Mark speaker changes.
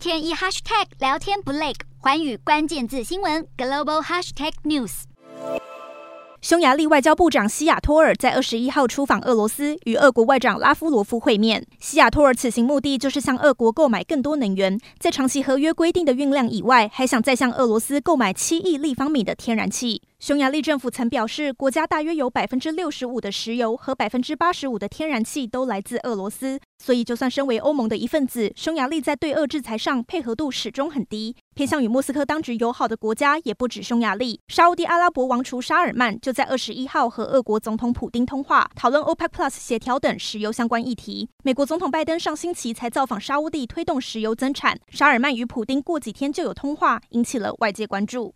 Speaker 1: 天一 hashtag 聊天不累，环宇关键字新闻 global hashtag news。
Speaker 2: 匈牙利外交部长西亚托尔在二十一号出访俄罗斯，与俄国外长拉夫罗夫会面。西亚托尔此行目的就是向俄国购买更多能源，在长期合约规定的运量以外，还想再向俄罗斯购买七亿立方米的天然气。匈牙利政府曾表示，国家大约有百分之六十五的石油和百分之八十五的天然气都来自俄罗斯，所以就算身为欧盟的一份子，匈牙利在对俄制裁上配合度始终很低。偏向与莫斯科当局友好的国家也不止匈牙利，沙乌地阿拉伯王储沙尔曼就在二十一号和俄国总统普丁通话，讨论 OPEC Plus 协调等石油相关议题。美国总统拜登上星期才造访沙乌地，推动石油增产。沙尔曼与普丁过几天就有通话，引起了外界关注。